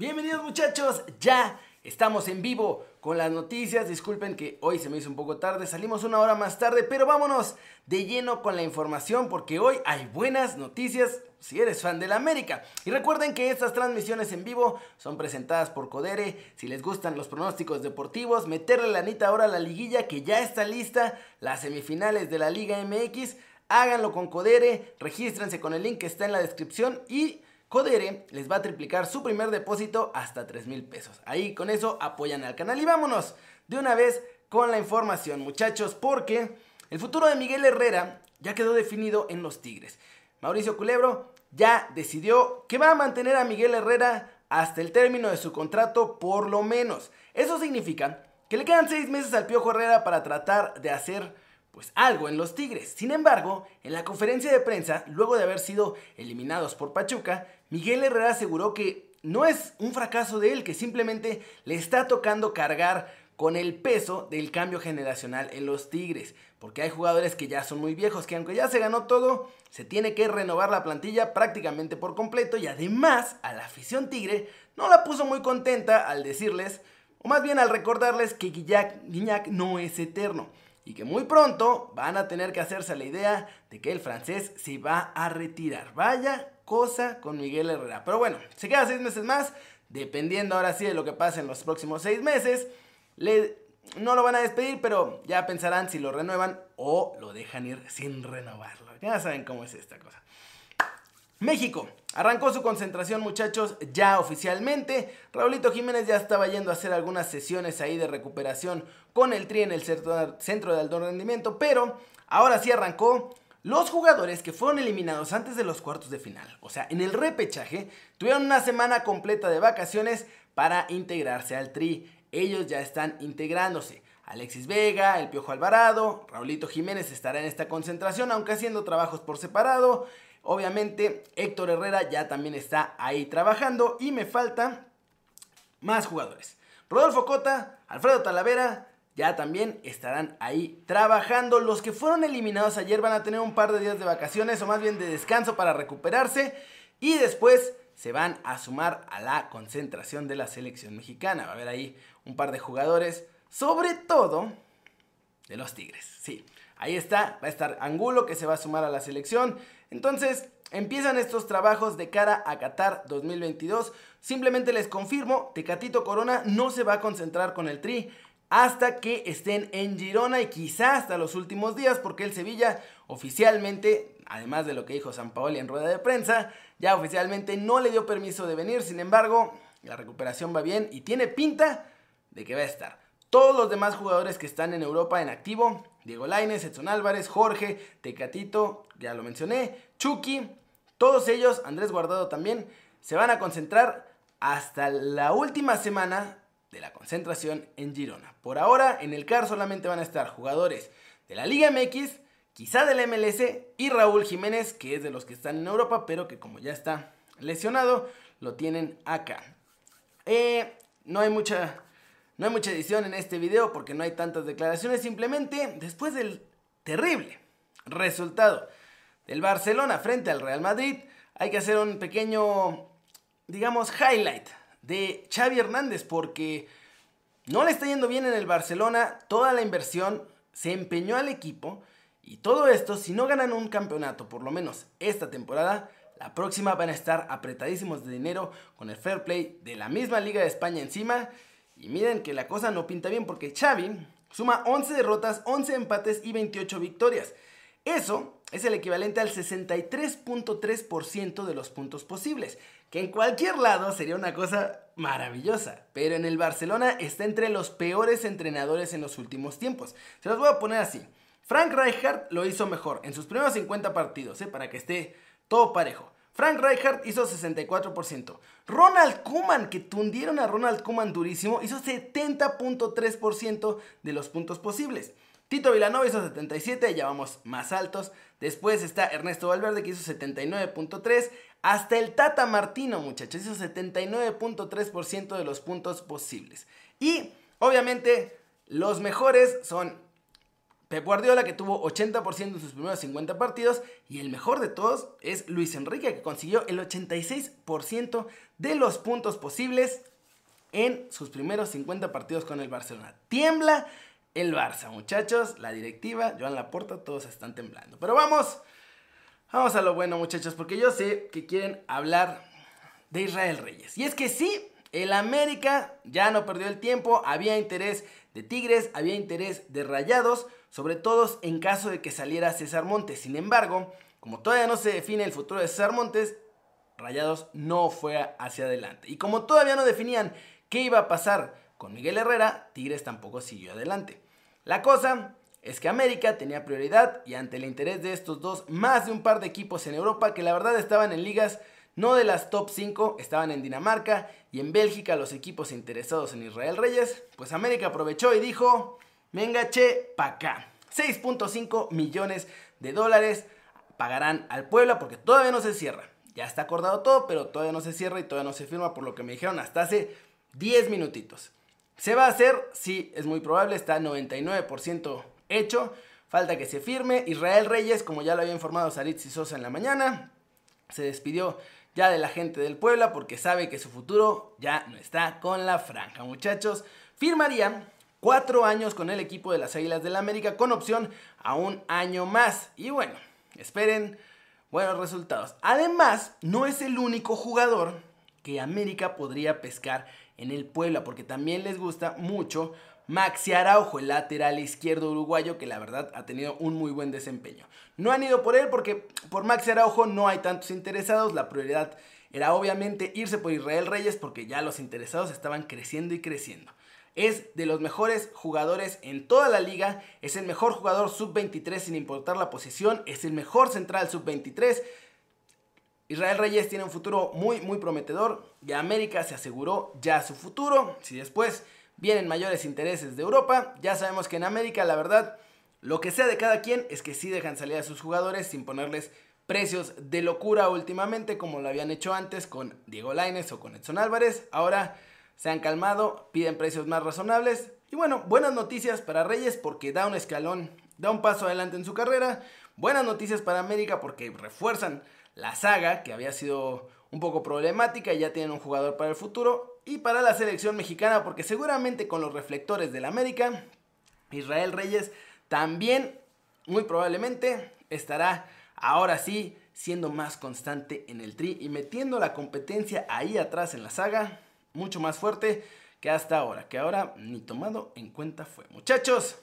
Bienvenidos muchachos, ya estamos en vivo con las noticias. Disculpen que hoy se me hizo un poco tarde, salimos una hora más tarde, pero vámonos de lleno con la información porque hoy hay buenas noticias si eres fan de la América. Y recuerden que estas transmisiones en vivo son presentadas por Codere. Si les gustan los pronósticos deportivos, meterle la anita ahora a la liguilla que ya está lista, las semifinales de la Liga MX. Háganlo con Codere, regístrense con el link que está en la descripción y Codere les va a triplicar su primer depósito hasta 3 mil pesos. Ahí con eso apoyan al canal. Y vámonos de una vez con la información, muchachos, porque el futuro de Miguel Herrera ya quedó definido en los Tigres. Mauricio Culebro ya decidió que va a mantener a Miguel Herrera hasta el término de su contrato por lo menos. Eso significa que le quedan 6 meses al Piojo Herrera para tratar de hacer pues algo en los Tigres. Sin embargo, en la conferencia de prensa, luego de haber sido eliminados por Pachuca, Miguel Herrera aseguró que no es un fracaso de él, que simplemente le está tocando cargar con el peso del cambio generacional en los Tigres, porque hay jugadores que ya son muy viejos, que aunque ya se ganó todo, se tiene que renovar la plantilla prácticamente por completo y además a la afición Tigre no la puso muy contenta al decirles, o más bien al recordarles que Guiñac no es eterno y que muy pronto van a tener que hacerse la idea de que el francés se va a retirar. Vaya cosa con Miguel Herrera. Pero bueno, se queda seis meses más, dependiendo ahora sí de lo que pase en los próximos seis meses. No lo van a despedir, pero ya pensarán si lo renuevan o lo dejan ir sin renovarlo. Ya saben cómo es esta cosa. México. Arrancó su concentración muchachos ya oficialmente. Raulito Jiménez ya estaba yendo a hacer algunas sesiones ahí de recuperación con el Tri en el centro de alto rendimiento. Pero ahora sí arrancó. Los jugadores que fueron eliminados antes de los cuartos de final, o sea, en el repechaje, tuvieron una semana completa de vacaciones para integrarse al Tri. Ellos ya están integrándose. Alexis Vega, el Piojo Alvarado, Raulito Jiménez estará en esta concentración, aunque haciendo trabajos por separado. Obviamente Héctor Herrera ya también está ahí trabajando y me faltan más jugadores. Rodolfo Cota, Alfredo Talavera ya también estarán ahí trabajando. Los que fueron eliminados ayer van a tener un par de días de vacaciones o más bien de descanso para recuperarse y después se van a sumar a la concentración de la selección mexicana. Va a haber ahí un par de jugadores, sobre todo de los Tigres. Sí, ahí está, va a estar Angulo que se va a sumar a la selección. Entonces, empiezan estos trabajos de cara a Qatar 2022. Simplemente les confirmo, Tecatito Corona no se va a concentrar con el Tri hasta que estén en Girona y quizá hasta los últimos días, porque el Sevilla oficialmente, además de lo que dijo San Paoli en rueda de prensa, ya oficialmente no le dio permiso de venir. Sin embargo, la recuperación va bien y tiene pinta de que va a estar. Todos los demás jugadores que están en Europa en activo, Diego Laines, Edson Álvarez, Jorge, Tecatito, ya lo mencioné, Chucky, todos ellos, Andrés Guardado también, se van a concentrar hasta la última semana de la concentración en Girona. Por ahora, en el CAR solamente van a estar jugadores de la Liga MX, quizá del MLS y Raúl Jiménez, que es de los que están en Europa, pero que como ya está lesionado, lo tienen acá. Eh, no hay mucha no hay mucha edición en este video porque no hay tantas declaraciones, simplemente después del terrible resultado del Barcelona frente al Real Madrid, hay que hacer un pequeño, digamos, highlight de Xavi Hernández porque no le está yendo bien en el Barcelona, toda la inversión se empeñó al equipo y todo esto, si no ganan un campeonato, por lo menos esta temporada, la próxima van a estar apretadísimos de dinero con el fair play de la misma Liga de España encima y miren que la cosa no pinta bien porque Xavi suma 11 derrotas, 11 empates y 28 victorias. Eso es el equivalente al 63.3% de los puntos posibles, que en cualquier lado sería una cosa maravillosa, pero en el Barcelona está entre los peores entrenadores en los últimos tiempos. Se los voy a poner así. Frank Rijkaard lo hizo mejor en sus primeros 50 partidos, ¿eh? para que esté todo parejo. Frank Rijkaard hizo 64%. Ronald Kuman, que tundieron a Ronald Kuman durísimo, hizo 70.3% de los puntos posibles. Tito Vilanova hizo 77, ya vamos más altos. Después está Ernesto Valverde que hizo 79.3. Hasta el Tata Martino, muchachos, hizo 79.3% de los puntos posibles. Y obviamente los mejores son Pep Guardiola que tuvo 80% en sus primeros 50 partidos y el mejor de todos es Luis Enrique que consiguió el 86% de los puntos posibles en sus primeros 50 partidos con el Barcelona. Tiembla el Barça, muchachos, la directiva, Joan Laporta, todos están temblando. Pero vamos, vamos a lo bueno, muchachos, porque yo sé que quieren hablar de Israel Reyes. Y es que sí, el América ya no perdió el tiempo, había interés de Tigres, había interés de Rayados, sobre todo en caso de que saliera César Montes. Sin embargo, como todavía no se define el futuro de César Montes, Rayados no fue hacia adelante. Y como todavía no definían qué iba a pasar con Miguel Herrera, Tigres tampoco siguió adelante. La cosa es que América tenía prioridad y ante el interés de estos dos, más de un par de equipos en Europa que la verdad estaban en ligas no de las top 5 estaban en Dinamarca y en Bélgica los equipos interesados en Israel Reyes, pues América aprovechó y dijo, venga che, pa' acá. 6.5 millones de dólares pagarán al Puebla porque todavía no se cierra. Ya está acordado todo, pero todavía no se cierra y todavía no se firma por lo que me dijeron hasta hace 10 minutitos. ¿Se va a hacer? Sí, es muy probable, está 99% hecho. Falta que se firme. Israel Reyes, como ya lo había informado Saritz y Sosa en la mañana, se despidió ya de la gente del Puebla porque sabe que su futuro ya no está con la franja. Muchachos, firmaría cuatro años con el equipo de las Águilas del la América con opción a un año más. Y bueno, esperen buenos resultados. Además, no es el único jugador que América podría pescar en el Puebla porque también les gusta mucho Maxi Araujo, el lateral izquierdo uruguayo, que la verdad ha tenido un muy buen desempeño. No han ido por él porque por Maxi Araujo no hay tantos interesados. La prioridad era obviamente irse por Israel Reyes porque ya los interesados estaban creciendo y creciendo. Es de los mejores jugadores en toda la liga, es el mejor jugador sub-23 sin importar la posición, es el mejor central sub-23. Israel Reyes tiene un futuro muy muy prometedor y América se aseguró ya su futuro. Si después vienen mayores intereses de Europa. Ya sabemos que en América, la verdad, lo que sea de cada quien es que sí dejan salir a sus jugadores sin ponerles precios de locura últimamente, como lo habían hecho antes con Diego Laines o con Edson Álvarez. Ahora se han calmado, piden precios más razonables. Y bueno, buenas noticias para Reyes porque da un escalón, da un paso adelante en su carrera. Buenas noticias para América porque refuerzan la saga que había sido un poco problemática y ya tienen un jugador para el futuro. Y para la selección mexicana, porque seguramente con los reflectores del América, Israel Reyes también, muy probablemente, estará ahora sí siendo más constante en el tri y metiendo la competencia ahí atrás en la saga, mucho más fuerte que hasta ahora, que ahora ni tomado en cuenta fue. Muchachos,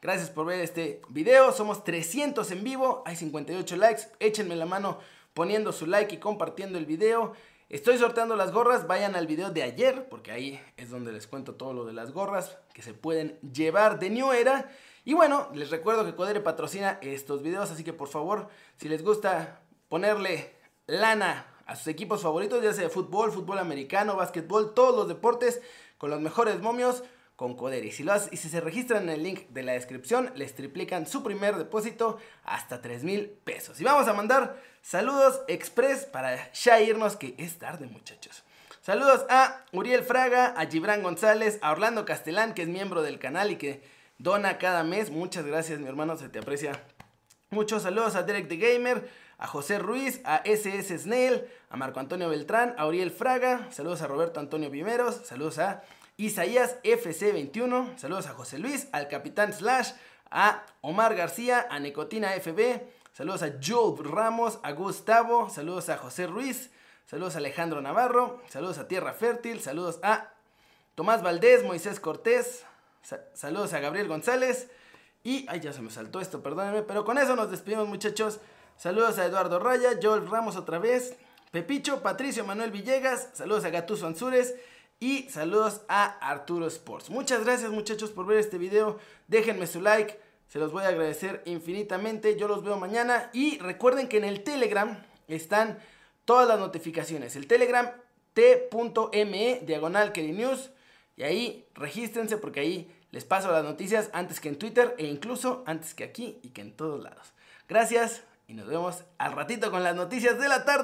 gracias por ver este video, somos 300 en vivo, hay 58 likes, échenme la mano poniendo su like y compartiendo el video. Estoy sorteando las gorras, vayan al video de ayer, porque ahí es donde les cuento todo lo de las gorras que se pueden llevar de New Era. Y bueno, les recuerdo que Codere patrocina estos videos, así que por favor, si les gusta ponerle lana a sus equipos favoritos, ya sea fútbol, fútbol americano, básquetbol, todos los deportes, con los mejores momios, con Coder. Y si, lo y si se registran en el link de la descripción, les triplican su primer depósito hasta 3 mil pesos. Y vamos a mandar saludos express para ya irnos, que es tarde, muchachos. Saludos a Uriel Fraga, a Gibran González, a Orlando Castelán, que es miembro del canal y que dona cada mes. Muchas gracias, mi hermano, se te aprecia. Muchos saludos a Derek the Gamer, a José Ruiz, a SS Snail, a Marco Antonio Beltrán, a Uriel Fraga, saludos a Roberto Antonio Vimeros, saludos a Isaías FC21, saludos a José Luis, al Capitán Slash, a Omar García, a Nicotina FB, saludos a Joe Ramos, a Gustavo, saludos a José Ruiz, saludos a Alejandro Navarro, saludos a Tierra Fértil, saludos a Tomás Valdés, Moisés Cortés, saludos a Gabriel González y, ay ya se me saltó esto, perdónenme, pero con eso nos despedimos muchachos, saludos a Eduardo Raya, Joel Ramos otra vez, Pepicho, Patricio Manuel Villegas, saludos a Gatuso Ansures, y saludos a Arturo Sports. Muchas gracias muchachos por ver este video. Déjenme su like. Se los voy a agradecer infinitamente. Yo los veo mañana. Y recuerden que en el Telegram están todas las notificaciones. El Telegram t.me diagonal News. Y ahí regístrense porque ahí les paso las noticias antes que en Twitter e incluso antes que aquí y que en todos lados. Gracias y nos vemos al ratito con las noticias de la tarde.